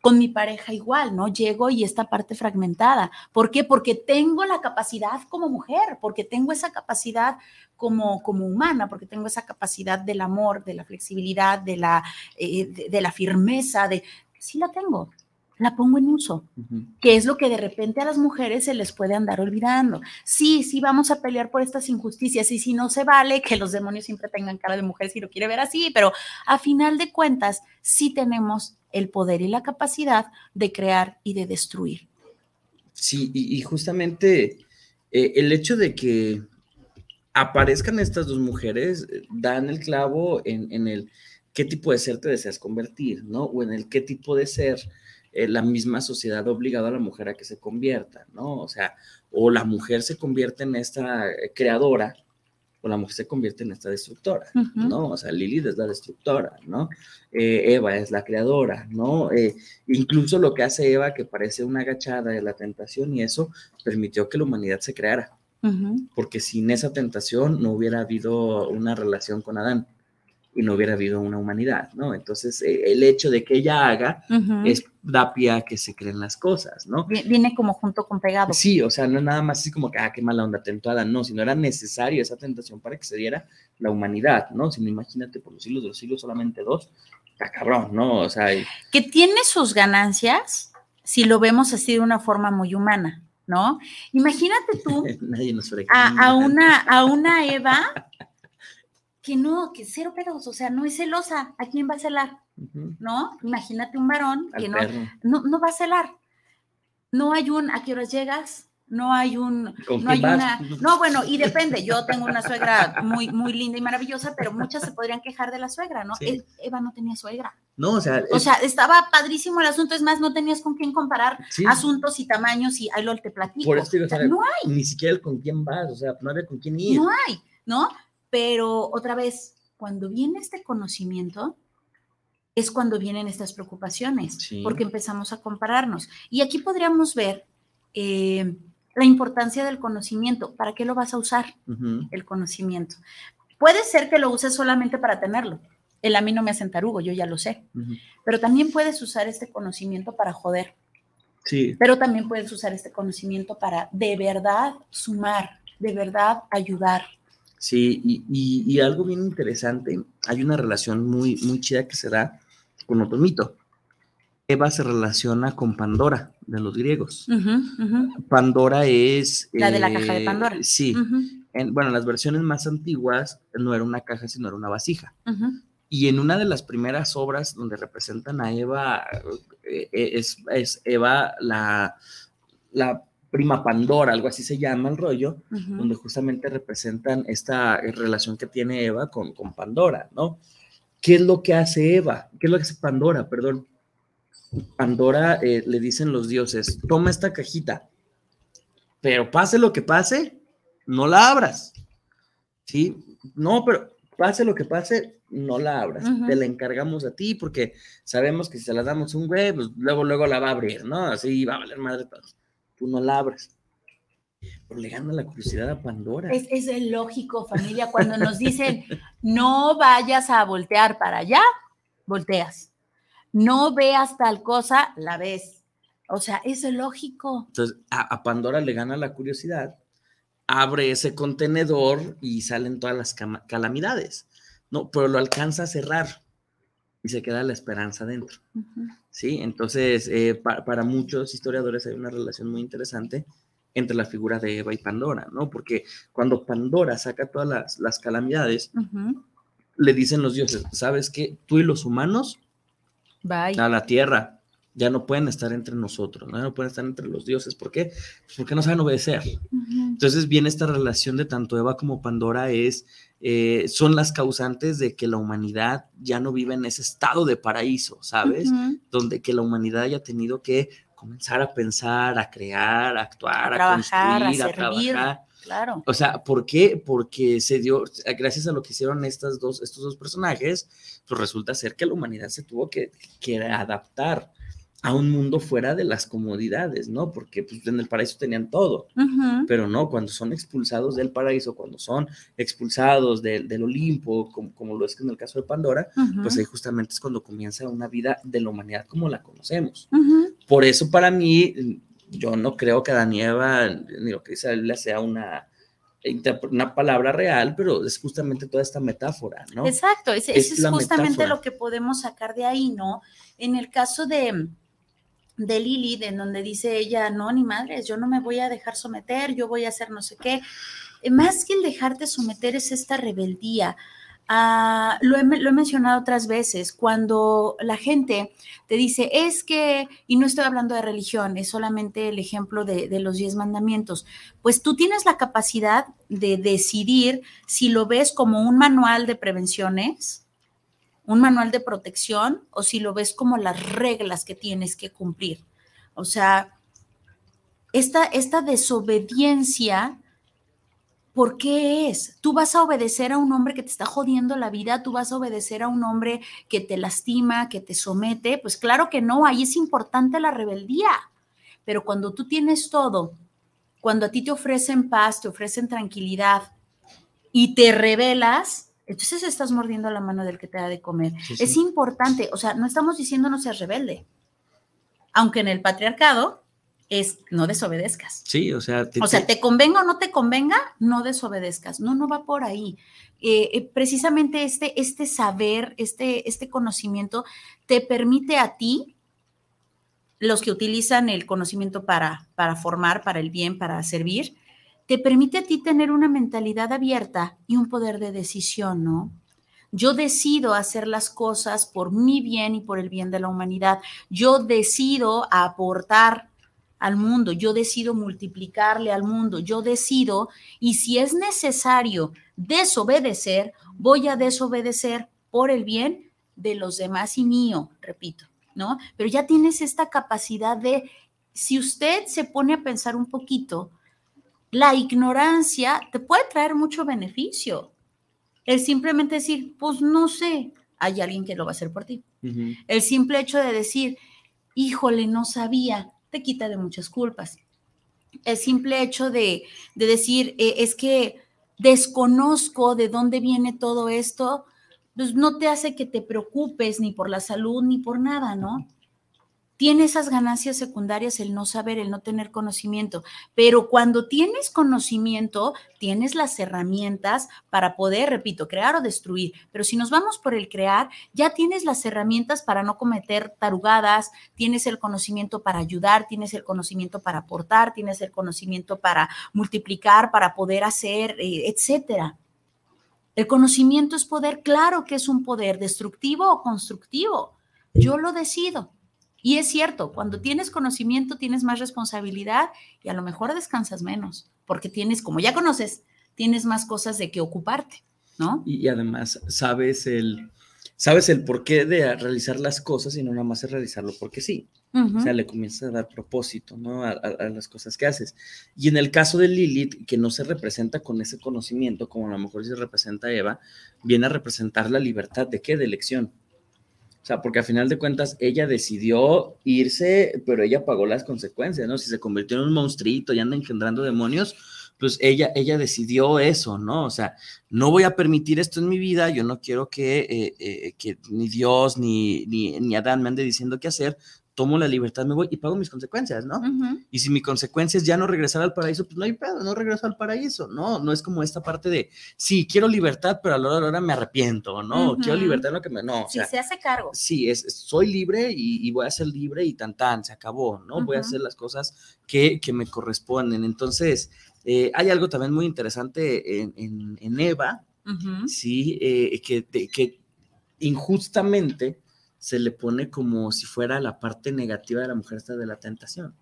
Con mi pareja igual, ¿no? Llego y esta parte fragmentada. ¿Por qué? Porque tengo la capacidad como mujer, porque tengo esa capacidad como, como humana, porque tengo esa capacidad del amor, de la flexibilidad, de la, eh, de la firmeza, de... Sí la tengo, la pongo en uso, que es lo que de repente a las mujeres se les puede andar olvidando. Sí, sí, vamos a pelear por estas injusticias y si no se vale que los demonios siempre tengan cara de mujer si lo quiere ver así, pero a final de cuentas sí tenemos el poder y la capacidad de crear y de destruir. Sí, y, justamente eh, el hecho de que aparezcan estas dos mujeres eh, dan el clavo en, en el qué tipo de ser te deseas convertir, ¿no? O en el qué tipo de ser eh, la misma sociedad ha obligado a la mujer a que se convierta, ¿no? O sea, o la mujer se convierte en esta eh, creadora, o la mujer se convierte en esta destructora, ¿no? O sea, Lilith es la destructora, ¿no? Eh, Eva es la creadora, ¿no? incluso lo que hace Eva, que parece una agachada de la tentación, y eso permitió que la humanidad se creara. Porque sin esa tentación no hubiera habido una relación con Adán y no hubiera habido una humanidad, ¿no? Entonces, eh, el hecho de que ella haga es da pie a que se creen las cosas, ¿no? Viene como junto con pegado. Sí, o sea, no es nada más así como que, ah, qué mala onda tentada, no, sino era necesario esa tentación para que se diera la humanidad, ¿no? Si no, imagínate por los siglos de los siglos solamente dos, está cabrón, ¿no? O sea... Que tiene sus ganancias si lo vemos así de una forma muy humana, ¿no? Imagínate tú Nadie nos a, a, una, a una Eva que no, que cero pedos, o sea, no es celosa, ¿a quién va a celar? ¿No? Imagínate un varón que no, no, va a celar. No hay un, ¿a qué horas llegas? No hay un, no hay una, no, bueno, y depende, yo tengo una suegra muy, muy linda y maravillosa, pero muchas se podrían quejar de la suegra, ¿no? Eva no tenía suegra. No, o sea, o sea, estaba padrísimo el asunto, es más, no tenías con quién comparar asuntos y tamaños y ahí lo te platico. Por eso, no hay. Ni siquiera el con quién vas, o sea, no había con quién ir. No hay, ¿no? Pero otra vez, cuando viene este conocimiento, es cuando vienen estas preocupaciones, porque empezamos a compararnos. Y aquí podríamos ver eh, la importancia del conocimiento. ¿Para qué lo vas a usar? El conocimiento. Puede ser que lo uses solamente para tenerlo. El a mí no me hacen tarugo, yo ya lo sé. Pero también puedes usar este conocimiento para joder. Sí. Pero también puedes usar este conocimiento para de verdad sumar, de verdad ayudar. Sí, y, algo bien interesante, hay una relación muy, muy chida que se da con otro mito. Eva se relaciona con Pandora de los griegos. Pandora es... La de la caja de Pandora. Sí. en, bueno, en las versiones más antiguas no era una caja, sino era una vasija. Y en una de las primeras obras donde representan a Eva, eh, eh, es, es, Eva la, la prima Pandora, algo así se llama el rollo, donde justamente representan esta relación que tiene Eva con, con Pandora, ¿no? ¿Qué es lo que hace Eva? ¿Qué es lo que hace Pandora? Perdón. Pandora eh, le dicen los dioses, toma esta cajita, pero pase lo que pase, no la abras. ¿Sí? No, pero pase lo que pase, no la abras. Te la encargamos a ti porque sabemos que si se la damos a un güey, pues luego, luego la va a abrir, ¿no? Así va a valer madre todos. Tú no la abres. Pero le gana la curiosidad a Pandora. Es, es lógico, familia, cuando nos dicen no vayas a voltear para allá, volteas no veas tal cosa, la ves. O sea, es lógico. Entonces, a, Pandora le gana la curiosidad, abre ese contenedor y salen todas las calamidades, ¿no? Pero lo alcanza a cerrar y se queda la esperanza dentro, ¿sí? Entonces, eh, para muchos historiadores hay una relación muy interesante entre la figura de Eva y Pandora, ¿no? Porque cuando Pandora saca todas las, calamidades, le dicen los dioses, ¿sabes qué? Tú y los humanos a la tierra. Ya no pueden estar entre nosotros, ¿no? no pueden estar entre los dioses. ¿Por qué? Pues porque no saben obedecer. Entonces viene esta relación de tanto Eva como Pandora es, eh, son las causantes de que la humanidad ya no vive en ese estado de paraíso, ¿sabes? Donde que la humanidad haya tenido que comenzar a pensar, a crear, a actuar, a, trabajar, construir, a, trabajar. Claro. O sea, ¿por qué? Porque se dio, gracias a lo que hicieron estas dos, estos dos personajes, pues resulta ser que la humanidad se tuvo que, adaptar a un mundo fuera de las comodidades, ¿no? Porque pues, en el paraíso tenían todo, pero no, cuando son expulsados del paraíso, cuando son expulsados del Olimpo, como, lo es en el caso de Pandora, pues ahí justamente es cuando comienza una vida de la humanidad como la conocemos. Por eso para mí yo no creo que Danieva, ni lo que dice Biblia, sea una, una palabra real, pero es justamente toda esta metáfora, ¿no? Exacto, es, es, justamente lo que podemos sacar de ahí, ¿no? En el caso de, de Lili, de donde dice ella, no, ni madres, yo no me voy a dejar someter, yo voy a hacer no sé qué. Más que el dejarte someter es esta rebeldía. Ah, lo, he, mencionado otras veces, cuando la gente te dice, es que, y no estoy hablando de religión, es solamente el ejemplo de, de los diez mandamientos, pues tú tienes la capacidad de decidir si lo ves como un manual de prevenciones, un manual de protección, o si lo ves como las reglas que tienes que cumplir. O sea, esta, esta desobediencia ¿Por qué es? Tú vas a obedecer a un hombre que te está jodiendo la vida, tú vas a obedecer a un hombre que te lastima, que te somete. Pues claro que no, ahí es importante la rebeldía. Pero cuando tú tienes todo, cuando a ti te ofrecen paz, te ofrecen tranquilidad y te rebelas, entonces estás mordiendo la mano del que te da de comer. Es importante, o sea, no estamos diciendo no seas rebelde. Aunque en el patriarcado es no desobedezcas. Sí, o sea, te, o sea, te convenga o no te convenga, no desobedezcas. No, no va por ahí. Eh, eh, precisamente este, este saber, este, este conocimiento te permite a ti, los que utilizan el conocimiento para, para formar, para el bien, para servir, te permite a ti tener una mentalidad abierta y un poder de decisión, ¿no? Yo decido hacer las cosas por mi bien y por el bien de la humanidad. Yo decido aportar al mundo, yo decido multiplicarle al mundo, yo decido, y si es necesario desobedecer, voy a desobedecer por el bien de los demás y mío, repito, ¿no? Pero ya tienes esta capacidad de, si usted se pone a pensar un poquito, la ignorancia te puede traer mucho beneficio. El simplemente decir, pues no sé, hay alguien que lo va a hacer por ti. El simple hecho de decir, híjole, no sabía, te quita de muchas culpas. El simple hecho de, decir, eh, es que desconozco de dónde viene todo esto, pues no te hace que te preocupes ni por la salud ni por nada, ¿no? Tiene esas ganancias secundarias el no saber, el no tener conocimiento. Pero cuando tienes conocimiento, tienes las herramientas para poder, repito, crear o destruir. Pero si nos vamos por el crear, ya tienes las herramientas para no cometer tarugadas, tienes el conocimiento para ayudar, tienes el conocimiento para aportar, tienes el conocimiento para multiplicar, para poder hacer, eh, etcétera. El conocimiento es poder, claro que es un poder destructivo o constructivo. Yo lo decido. Y es cierto, cuando tienes conocimiento tienes más responsabilidad y a lo mejor descansas menos, porque tienes, como ya conoces, tienes más cosas de que ocuparte, ¿no? Y, además sabes el, sabes el porqué de realizar las cosas y no nada más es realizarlo porque sí. O sea, le comienzas a dar propósito, ¿no? A, a, las cosas que haces. Y en el caso de Lilith, que no se representa con ese conocimiento, como a lo mejor se representa Eva, viene a representar la libertad de qué? De elección. O sea, porque a final de cuentas ella decidió irse, pero ella pagó las consecuencias, ¿no? Si se convirtió en un monstruito y anda engendrando demonios, pues ella, ella decidió eso, ¿no? O sea, no voy a permitir esto en mi vida, yo no quiero que, eh, eh, que ni Dios ni, ni, ni Adán me ande diciendo qué hacer, tomo la libertad, me voy y pago mis consecuencias, ¿no? Y si mi consecuencia es ya no regresar al paraíso, pues no hay pedo, no regreso al paraíso, ¿no? No es como esta parte de, sí, quiero libertad, pero a la hora de la hora me arrepiento, ¿no? Quiero libertad, no que me, no. Sí, se hace cargo. Sí, es, soy libre y, voy a ser libre y tan tan, se acabó, ¿no? Voy a hacer las cosas que, que me corresponden. Entonces, eh, hay algo también muy interesante en, en, Eva, sí, eh, que, que injustamente se le pone como si fuera la parte negativa de la mujer esta de la tentación.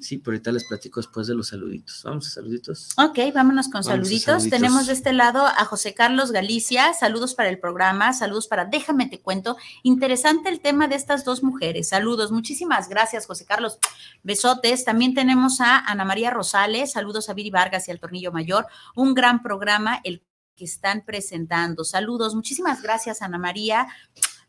Sí, pero ahorita les platico después de los saluditos. Vamos a saluditos. Ok, vámonos con saluditos. Tenemos de este lado a José Carlos Galicia. Saludos para el programa, saludos para Déjame te cuento. Interesante el tema de estas dos mujeres. Saludos, muchísimas gracias, José Carlos. Besotes. También tenemos a Ana María Rosales. Saludos a Viri Vargas y al Tornillo Mayor. Un gran programa, el que están presentando. Saludos, muchísimas gracias, Ana María.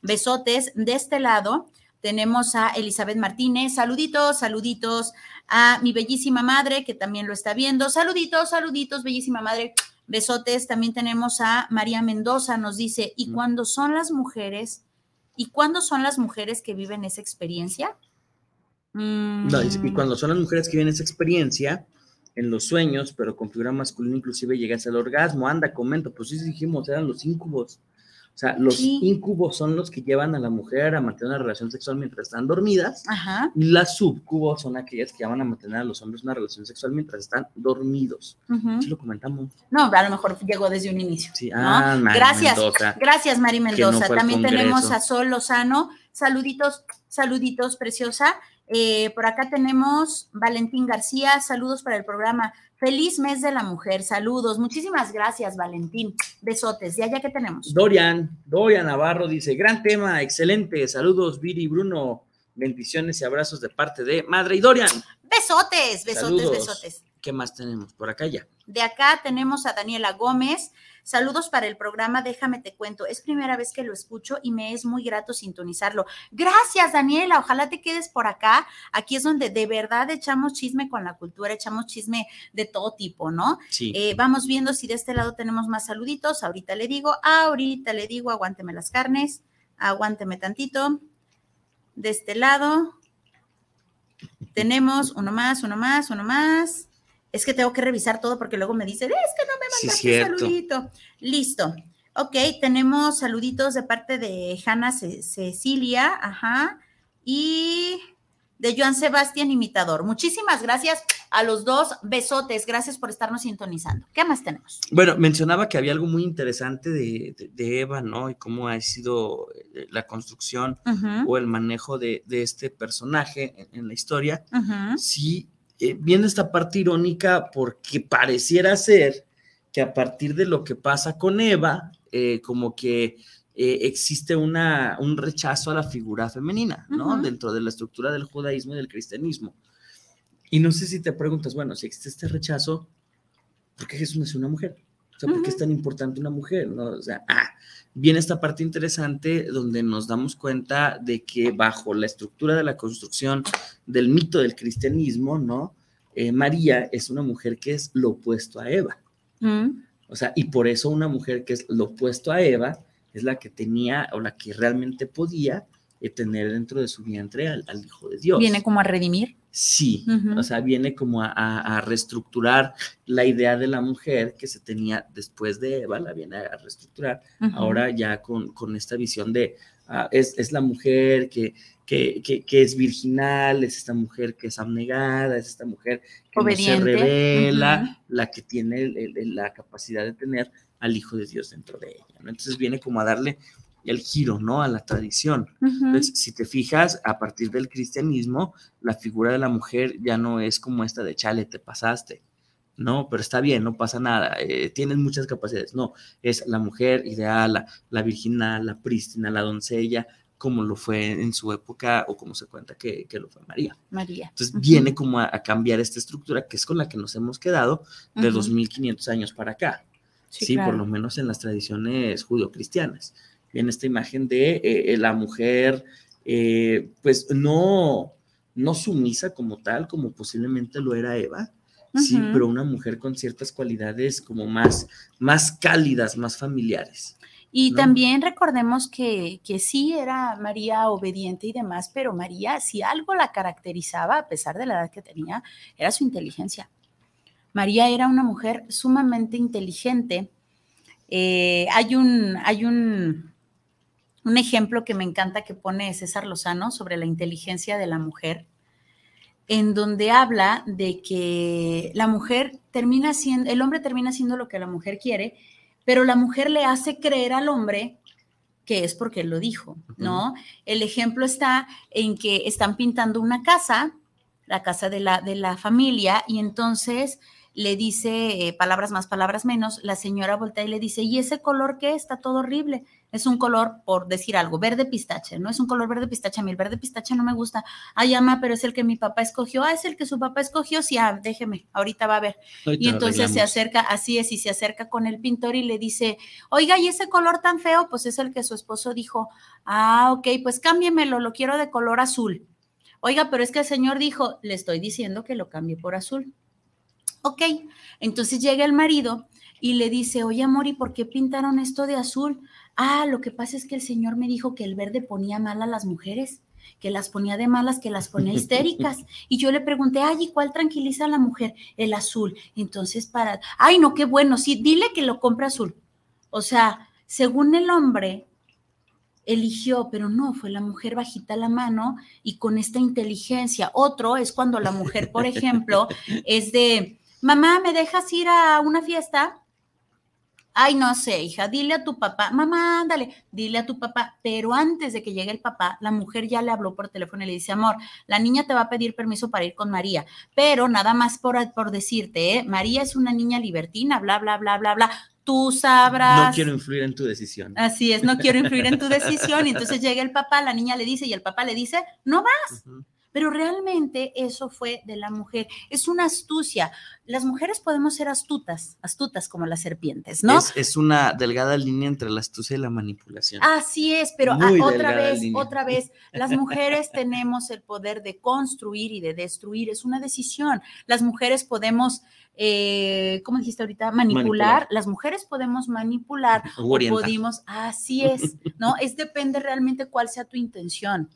Besotes. De este lado tenemos a Elizabeth Martínez. Saluditos, saluditos a mi bellísima madre que también lo está viendo. Saluditos, saluditos, bellísima madre. Besotes. También tenemos a María Mendoza. Nos dice, ¿y mm. cuándo son las mujeres? ¿Y cuándo son las mujeres que viven esa experiencia? No, y mm. cuando son las mujeres que viven esa experiencia, en los sueños, pero con figura masculina, inclusive llegas al orgasmo. Anda, comento, pues sí dijimos, eran los incubos. O sea, los incubos son los que llevan a la mujer a mantener una relación sexual mientras están dormidas. Ajá. Y las subcubos son aquellas que llevan a mantener a los hombres una relación sexual mientras están dormidos. ¿Sí lo comentamos? No, a lo mejor llegó desde un inicio. Sí, ah, Gracias. Gracias, Mari Mendoza. También tenemos a Sol Lozano. Saluditos, saluditos, preciosa. Eh, por acá tenemos Valentín García. Saludos para el programa. Feliz mes de la mujer, saludos. Muchísimas gracias, Valentín. Besotes. ¿Y allá qué tenemos? Dorian, Dorian Navarro dice, gran tema, excelente. Saludos, Viri Bruno. Bendiciones y abrazos de parte de Madre y Dorian. Besotes, besotes, besotes. ¿Qué más tenemos por acá ya? De acá tenemos a Daniela Gómez. Saludos para el programa Déjame te cuento. Es primera vez que lo escucho y me es muy grato sintonizarlo. Gracias, Daniela. Ojalá te quedes por acá. Aquí es donde de verdad echamos chisme con la cultura, echamos chisme de todo tipo, ¿no? Sí. Eh, vamos viendo si de este lado tenemos más saluditos. Ahorita le digo, ahorita le digo, aguánteme las carnes, aguánteme tantito. De este lado tenemos uno más, uno más, uno más es que tengo que revisar todo porque luego me dicen, es que no me mandaste saludito. Listo. Ok, tenemos saluditos de parte de Hanna Cecilia, ajá, y de Joan Sebastián Imitador. Muchísimas gracias a los dos. Besotes, gracias por estarnos sintonizando. ¿Qué más tenemos? Bueno, mencionaba que había algo muy interesante de, Eva, ¿no? Y cómo ha sido eh, la construcción o el manejo de, este personaje en, la historia. Sí, eh, viene esta parte irónica porque pareciera ser que a partir de lo que pasa con Eva, eh, como que eh, existe una, un rechazo a la figura femenina, ¿no? Dentro de la estructura del judaísmo y del cristianismo. Y no sé si te preguntas, bueno, si existe este rechazo, ¿por qué Jesús es una mujer? O sea, ¿por qué es tan importante una mujer? ¿no? O sea, ah, viene esta parte interesante donde nos damos cuenta de que bajo la estructura de la construcción del mito del cristianismo, ¿no? Eh, María es una mujer que es lo opuesto a Eva. Mm. O sea, y por eso una mujer que es lo opuesto a Eva es la que tenía o la que realmente podía eh, tener dentro de su vientre al, Hijo de Dios. Viene como a redimir. Sí, o sea, viene como a, reestructurar la idea de la mujer que se tenía después de Eva, la viene a reestructurar, ahora ya con, con, esta visión de, ah, es, es, la mujer que, que, que, es virginal, es esta mujer que es abnegada, es esta mujer que no se revela, la que tiene la capacidad de tener al Hijo de Dios dentro de ella. Entonces viene como a darle el giro, ¿no? A la tradición. Entonces, si te fijas, a partir del cristianismo, la figura de la mujer ya no es como esta de chale, te pasaste. No, pero está bien, no pasa nada, eh, tienes muchas capacidades. No, es la mujer ideal, la, la virginal, la prístina, la doncella, como lo fue en su época o como se cuenta que, lo fue María. María. Entonces viene como a, cambiar esta estructura que es con la que nos hemos quedado de 2500 años para acá. Sí, por lo menos en las tradiciones judio-cristianas en esta imagen de eh, eh, la mujer, eh, pues no, no sumisa como tal, como posiblemente lo era Eva, sí, pero una mujer con ciertas cualidades como más, más cálidas, más familiares. Y también recordemos que, que, sí era María obediente y demás, pero María, si algo la caracterizaba, a pesar de la edad que tenía, era su inteligencia. María era una mujer sumamente inteligente. hay un, hay un, un ejemplo que me encanta que pone César Lozano sobre la inteligencia de la mujer, en donde habla de que la mujer termina siendo, el hombre termina siendo lo que la mujer quiere, pero la mujer le hace creer al hombre que es porque él lo dijo, ¿no? El ejemplo está en que están pintando una casa, la casa de la, de la familia, y entonces le dice, eh, palabras más, palabras menos, la señora voltea y le dice, ¿y ese color qué? Está todo horrible es un color, por decir algo, verde pistache, ¿no? Es un color verde pistache. A mí el verde pistache no me gusta. Ay, ama, pero es el que mi papá escogió. Ah, es el que su papá escogió. Sí, ah, déjeme, ahorita va a ver. y entonces se acerca, así es, y se acerca con el pintor y le dice, oiga, ¿y ese color tan feo? Pues es el que su esposo dijo. Ah, ok, pues cámbiemelo, lo quiero de color azul. Oiga, pero es que el señor dijo, le estoy diciendo que lo cambie por azul. Ok, entonces llega el marido y le dice, oye, amor, ¿y por qué pintaron esto de azul? ah, lo que pasa es que el Señor me dijo que el verde ponía mal a las mujeres, que las ponía de malas, que las ponía histéricas. Y yo le pregunté, ay, ¿y cuál tranquiliza a la mujer? El azul. Entonces, para, ay, no, qué bueno, sí, dile que lo compre azul. O sea, según el hombre, eligió, pero no, fue la mujer bajita la mano y con esta inteligencia. Otro es cuando la mujer, por ejemplo, es de, mamá, ¿me dejas ir a una fiesta? ay, no sé, hija, dile a tu papá, mamá, ándale, dile a tu papá, pero antes de que llegue el papá, la mujer ya le habló por teléfono y le dice, amor, la niña te va a pedir permiso para ir con María, pero nada más por, por decirte, ¿eh? María es una niña libertina, bla, bla, bla, bla, bla, tú sabrás. No quiero influir en tu decisión. Así es, no quiero influir en tu decisión. Y entonces llega el papá, la niña le dice y el papá le dice, no vas pero realmente eso fue de la mujer. Es una astucia. Las mujeres podemos ser astutas, astutas como las serpientes, ¿no? Es, una delgada línea entre la astucia y la manipulación. Así es, pero otra vez, otra vez, las mujeres tenemos el poder de construir y de destruir, es una decisión. Las mujeres podemos... Eh, ¿cómo dijiste ahorita? Manipular. Las mujeres podemos manipular o, podemos, así es, ¿no? Es depende realmente cuál sea tu intención.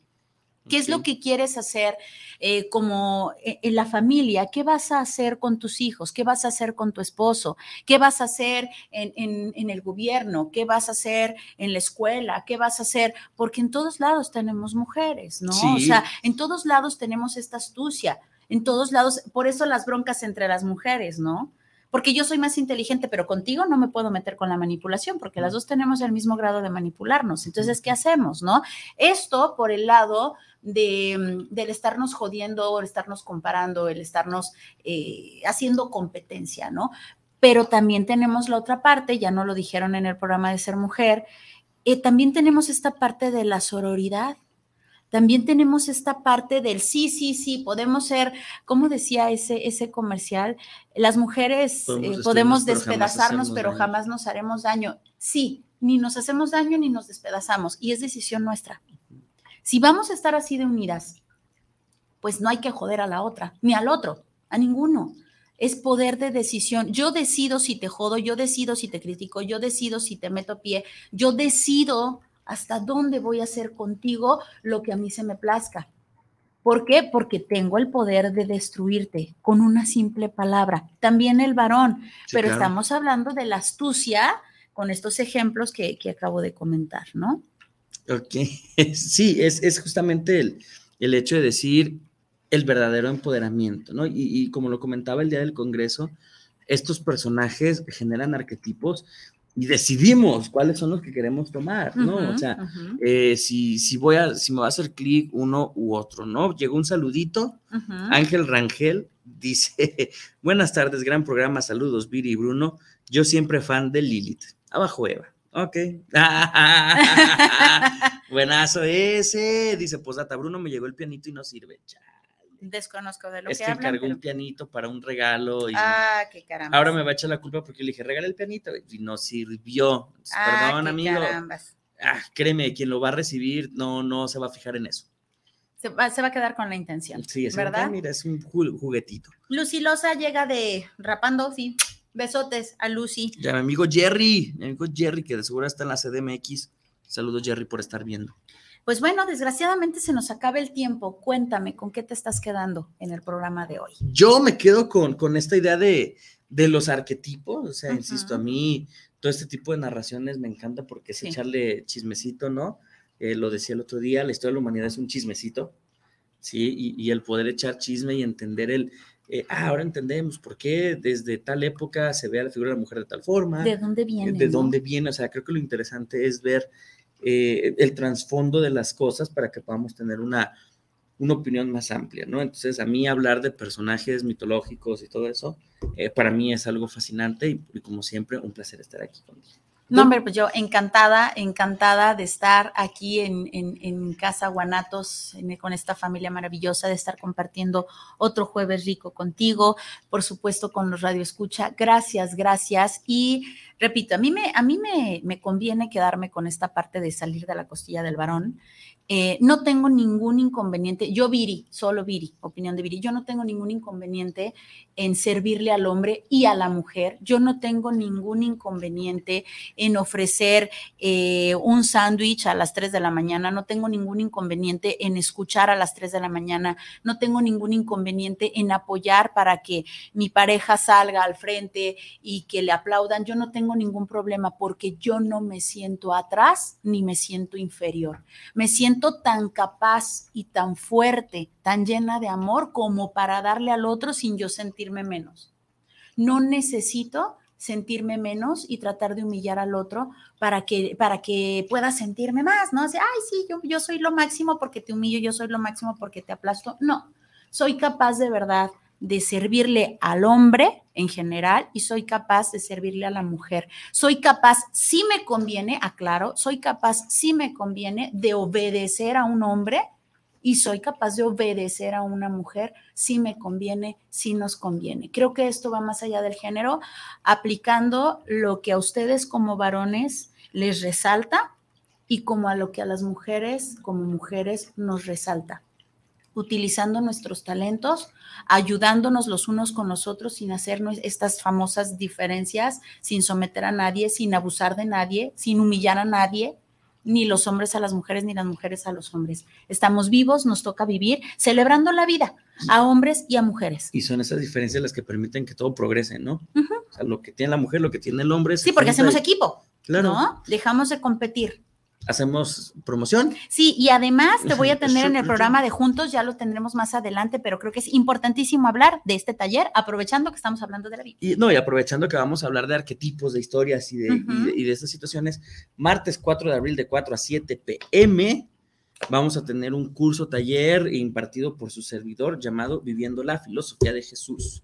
¿Qué es lo que quieres hacer eh, como eh, en la familia? ¿Qué vas a hacer con tus hijos? ¿Qué vas a hacer con tu esposo? ¿Qué vas a hacer en, el gobierno? ¿Qué vas a hacer en la escuela? ¿Qué vas a hacer? Porque en todos lados tenemos mujeres, ¿no? O sea, en todos lados tenemos esta astucia, en todos lados, por eso las broncas entre las mujeres, ¿no? porque yo soy más inteligente, pero contigo no me puedo meter con la manipulación, porque las dos tenemos el mismo grado de manipularnos. Entonces, ¿qué hacemos, no? Esto por el lado de, mm, del estarnos jodiendo, el estarnos comparando, el estarnos eh, haciendo competencia, ¿no? Pero también tenemos la otra parte, ya no lo dijeron en el programa de Ser Mujer, eh, también tenemos esta parte de la sororidad, también tenemos esta parte del sí, sí, sí, podemos ser, como decía ese, ese comercial, las mujeres podemos, eh, despedazarnos, pero jamás nos haremos daño. Sí, ni nos hacemos daño ni nos despedazamos y es decisión nuestra. Si vamos a estar así de unidas, pues no hay que joder a la otra, ni al otro, a ninguno. Es poder de decisión. Yo decido si te jodo, yo decido si te critico, yo decido si te meto pie, yo decido ¿Hasta dónde voy a hacer contigo lo que a mí se me plazca? ¿Por qué? Porque tengo el poder de destruirte con una simple palabra. También el varón, pero estamos hablando de la astucia con estos ejemplos que, acabo de comentar, ¿no? Ok, sí, es, justamente el, el, hecho de decir el verdadero empoderamiento, ¿no? Y, y, como lo comentaba el día del Congreso, estos personajes generan arquetipos y decidimos cuáles son los que queremos tomar, ¿no? o sea, eh, si, si, voy a, si me va a hacer clic uno u otro, ¿no? Llegó un saludito, Ángel Rangel dice, buenas tardes, gran programa, saludos, Viri y Bruno, yo siempre fan de Lilith, abajo Eva, ok, buenazo ese, dice, pues data, Bruno me llegó el pianito y no sirve, desconozco de lo es que, que encargó un pianito para un regalo y ah, qué caramba. ahora me va a echar la culpa porque le dije, regala el pianito y no sirvió. Ah, Perdón, amigo. Ah, créeme, quien lo va a recibir no, no se va a fijar en eso. Se va, se va a quedar con la intención. Sí, es ¿verdad? mira, es un juguetito. Lucilosa llega de rapando, sí. Besotes a Lucy. Ya, mi amigo Jerry, mi amigo Jerry, que de seguro está en la CDMX. Saludos, Jerry, por estar viendo. Pues bueno, desgraciadamente se nos acaba el tiempo. Cuéntame, ¿con qué te estás quedando en el programa de hoy? Yo me quedo con, con esta idea de, los arquetipos, o sea, insisto, a mí todo este tipo de narraciones me encanta porque es echarle chismecito, ¿no? Eh, lo decía el otro día, la historia de la humanidad es un chismecito, ¿sí? Y, el poder echar chisme y entender el, eh, ah, ahora entendemos por qué desde tal época se ve a la figura de la mujer de tal forma. ¿De dónde viene? De dónde viene, o sea, creo que lo interesante es ver eh, el trasfondo de las cosas para que podamos tener una, una opinión más amplia, ¿no? Entonces, a mí hablar de personajes mitológicos y todo eso, eh, para mí es algo fascinante y, como siempre, un placer estar aquí contigo. No, hombre, pues yo encantada, encantada de estar aquí en, en, Casa Guanatos, con esta familia maravillosa, de estar compartiendo otro jueves rico contigo, por supuesto con los Radio Escucha. Gracias, gracias. Y repito, a mí me, a mí me, me conviene quedarme con esta parte de salir de la costilla del varón. Eh, no tengo ningún inconveniente, yo Viri, solo Viri, opinión de Viri, yo no tengo ningún inconveniente en servirle al hombre y a la mujer, yo no tengo ningún inconveniente en ofrecer eh, un sándwich a las 3 de la mañana, no tengo ningún inconveniente en escuchar a las 3 de la mañana, no tengo ningún inconveniente en apoyar para que mi pareja salga al frente y que le aplaudan, yo no tengo ningún problema porque yo no me siento atrás ni me siento inferior, me siento tan capaz y tan fuerte, tan llena de amor como para darle al otro sin yo sentirme menos. No necesito sentirme menos y tratar de humillar al otro para que, para que pueda sentirme más, ¿no? Así, ay, sí, yo, yo soy lo máximo porque te humillo, yo soy lo máximo porque te aplasto. No, soy capaz de verdad de servirle al hombre en general y soy capaz de servirle a la mujer. Soy capaz, si me conviene, aclaro, soy capaz, si me conviene, de obedecer a un hombre y soy capaz de obedecer a una mujer si me conviene, si nos conviene. Creo que esto va más allá del género, aplicando lo que a ustedes como varones les resalta y como a lo que a las mujeres como mujeres nos resalta utilizando nuestros talentos, ayudándonos los unos con los otros sin hacer estas famosas diferencias, sin someter a nadie, sin abusar de nadie, sin humillar a nadie, ni los hombres a las mujeres, ni las mujeres a los hombres. Estamos vivos, nos toca vivir celebrando la vida a hombres y a mujeres. Y son esas diferencias las que permiten que todo progrese, ¿no? O sea, lo que tiene la mujer, lo que tiene el hombre. Sí, porque hacemos equipo. Claro. ¿no? Dejamos de competir hacemos promoción. Sí, y además te voy a tener en el programa de Juntos, ya lo tendremos más adelante, pero creo que es importantísimo hablar de este taller, aprovechando que estamos hablando de la vida. Y, no, y aprovechando que vamos a hablar de arquetipos, de historias y de, y de, estas situaciones, martes 4 de abril de 4 a 7 pm. Vamos a tener un curso taller impartido por su servidor llamado Viviendo la Filosofía de Jesús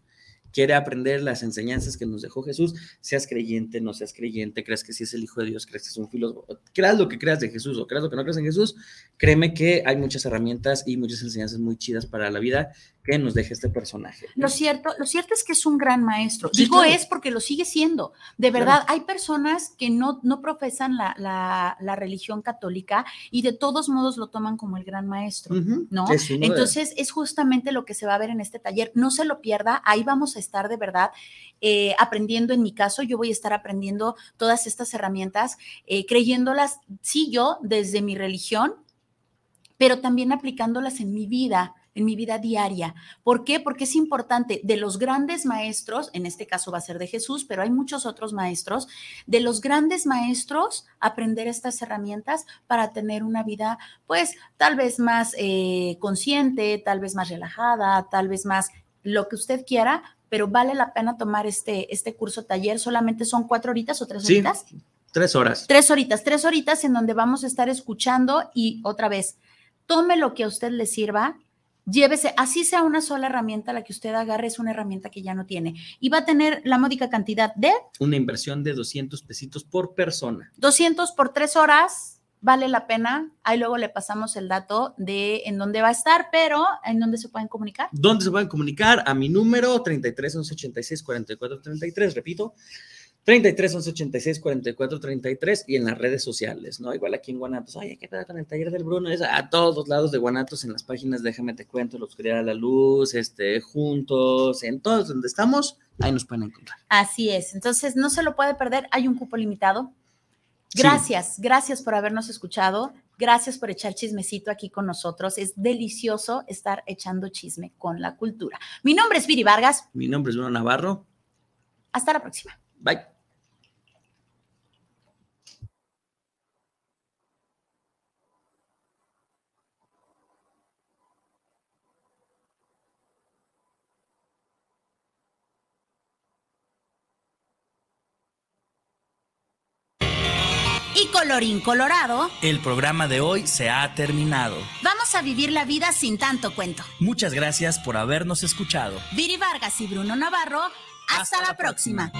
quiere aprender las enseñanzas que nos dejó Jesús, seas creyente, no seas creyente, creas que sí es el Hijo de Dios, creas que es un filósofo, creas lo que creas de Jesús o creas lo que no creas en Jesús, créeme que hay muchas herramientas y muchas enseñanzas muy chidas para la vida que nos deja este personaje. Lo cierto, lo cierto es que es un gran maestro. Digo es porque lo sigue siendo. De verdad, hay personas que no, no profesan la, la, religión católica y de todos modos lo toman como el gran maestro, ¿no? Entonces, es justamente lo que se va a ver en este taller. No se lo pierda, ahí vamos a estar de verdad eh, aprendiendo. En mi caso, yo voy a estar aprendiendo todas estas herramientas, eh, creyéndolas, sí, yo desde mi religión, pero también aplicándolas en mi vida en mi vida diaria. ¿Por qué? Porque es importante de los grandes maestros, en este caso va a ser de Jesús, pero hay muchos otros maestros, de los grandes maestros aprender estas herramientas para tener una vida, pues tal vez más eh, consciente, tal vez más relajada, tal vez más lo que usted quiera, pero vale la pena tomar este, este curso taller. Solamente son cuatro horitas o tres horitas. Tres horas. Tres horitas, tres horitas en donde vamos a estar escuchando y otra vez, tome lo que a usted le sirva, llévese, así sea una sola herramienta la que usted agarre, es una herramienta que ya no tiene. Y va a tener la módica cantidad de... Una inversión de 200 pesitos por persona. 200 por tres horas, vale la pena. Ahí luego le pasamos el dato de en dónde va a estar, pero en dónde se pueden comunicar. ¿Dónde se pueden comunicar? A mi número 33 11 86 44 33, repito. 33 11 86 44 33 y en las redes sociales, ¿no? Igual aquí en Guanatos, oye, ¿qué pasa con el taller del Bruno? Es a todos lados de Guanatos, en las páginas, déjame te cuento, los crear a la luz, este, juntos, en todos donde estamos, ahí nos pueden encontrar. Así es, entonces no se lo puede perder, hay un cupo limitado. Gracias, gracias por habernos escuchado. Gracias por echar chismecito aquí con nosotros. Es delicioso estar echando chisme con la cultura. Mi nombre es Viri Vargas. Mi nombre es Bruno Navarro. Hasta la próxima. Bye. Colorín colorado, el programa de hoy se ha terminado. Vamos a vivir la vida sin tanto cuento. Muchas gracias por habernos escuchado. Viri Vargas y Bruno Navarro, hasta, la, próxima.